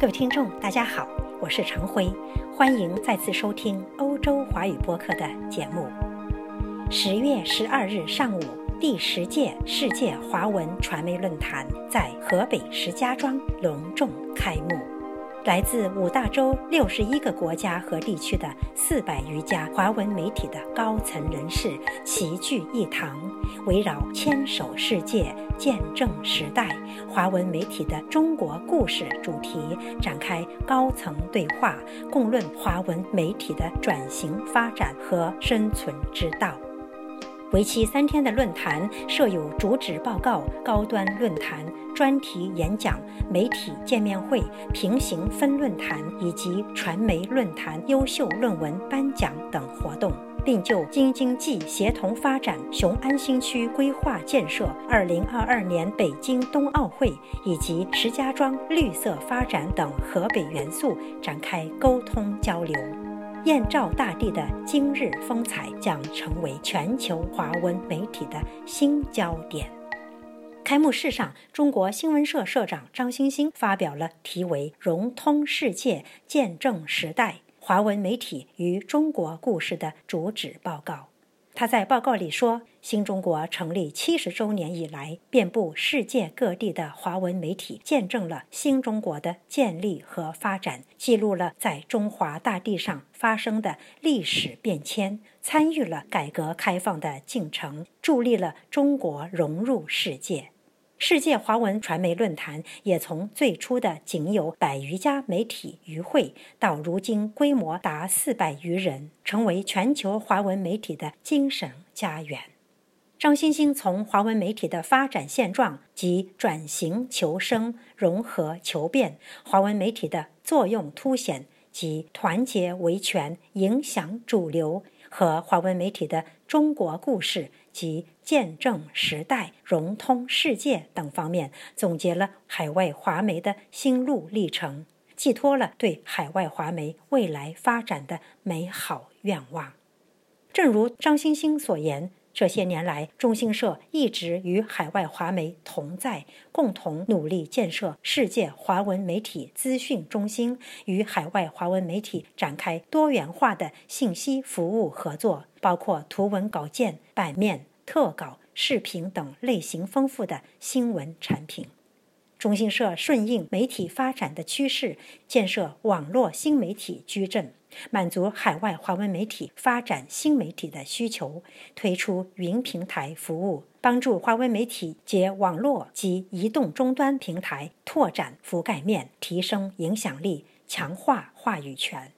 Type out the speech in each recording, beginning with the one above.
各位听众，大家好，我是常辉，欢迎再次收听欧洲华语播客的节目。十月十二日上午，第十届世界华文传媒论坛在河北石家庄隆重开幕。来自五大洲六十一个国家和地区的四百余家华文媒体的高层人士齐聚一堂，围绕“牵手世界，见证时代”华文媒体的中国故事主题展开高层对话，共论华文媒体的转型发展和生存之道。为期三天的论坛设有主旨报告、高端论坛、专题演讲、媒体见面会、平行分论坛以及传媒论坛优秀论文颁奖等活动，并就京津冀协同发展、雄安新区规划建设、二零二二年北京冬奥会以及石家庄绿色发展等河北元素展开沟通交流。燕赵大地的今日风采将成为全球华文媒体的新焦点。开幕式上，中国新闻社社长张星星发表了题为《融通世界，见证时代：华文媒体与中国故事》的主旨报告。他在报告里说，新中国成立七十周年以来，遍布世界各地的华文媒体见证了新中国的建立和发展，记录了在中华大地上发生的历史变迁，参与了改革开放的进程，助力了中国融入世界。世界华文传媒论坛也从最初的仅有百余家媒体与会，到如今规模达四百余人，成为全球华文媒体的精神家园。张欣欣从华文媒体的发展现状及转型求生、融合求变，华文媒体的作用凸显及团结维权、影响主流。和华文媒体的中国故事及见证时代、融通世界等方面，总结了海外华媒的心路历程，寄托了对海外华媒未来发展的美好愿望。正如张星星所言。这些年来，中新社一直与海外华媒同在，共同努力建设世界华文媒体资讯中心，与海外华文媒体展开多元化的信息服务合作，包括图文稿件、版面、特稿、视频等类型丰富的新闻产品。中新社顺应媒体发展的趋势，建设网络新媒体矩阵。满足海外华文媒体发展新媒体的需求，推出云平台服务，帮助华文媒体借网络及移动终端平台，拓展覆盖面，提升影响力，强化话语权。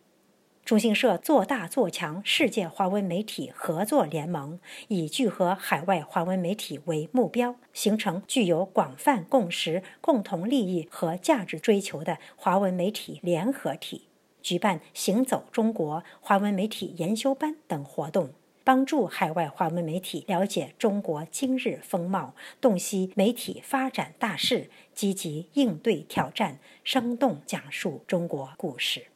中新社做大做强世界华文媒体合作联盟，以聚合海外华文媒体为目标，形成具有广泛共识、共同利益和价值追求的华文媒体联合体。举办“行走中国”华文媒体研修班等活动，帮助海外华文媒体了解中国今日风貌，洞悉媒体发展大势，积极应对挑战，生动讲述中国故事。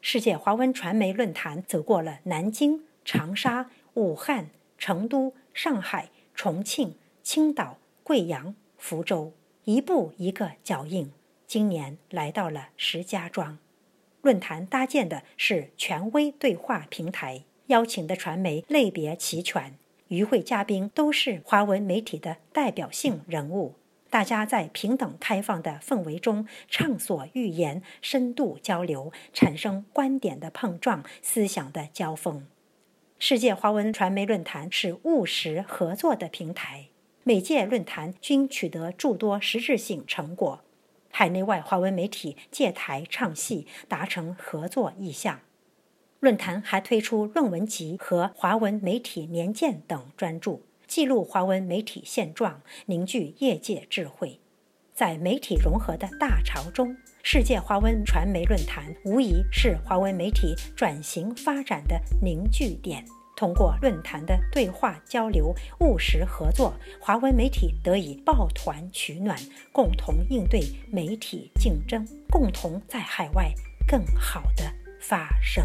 世界华文传媒论坛走过了南京、长沙、武汉、成都、上海、重庆、青岛、贵阳、福州，一步一个脚印，今年来到了石家庄。论坛搭建的是权威对话平台，邀请的传媒类别齐全，与会嘉宾都是华文媒体的代表性人物。大家在平等开放的氛围中畅所欲言，深度交流，产生观点的碰撞，思想的交锋。世界华文传媒论坛是务实合作的平台，每届论坛均取得诸多实质性成果。海内外华文媒体借台唱戏，达成合作意向。论坛还推出论文集和华文媒体年鉴等专著，记录华文媒体现状，凝聚业界智慧。在媒体融合的大潮中，世界华文传媒论坛无疑是华文媒体转型发展的凝聚点。通过论坛的对话交流、务实合作，华文媒体得以抱团取暖，共同应对媒体竞争，共同在海外更好的发声。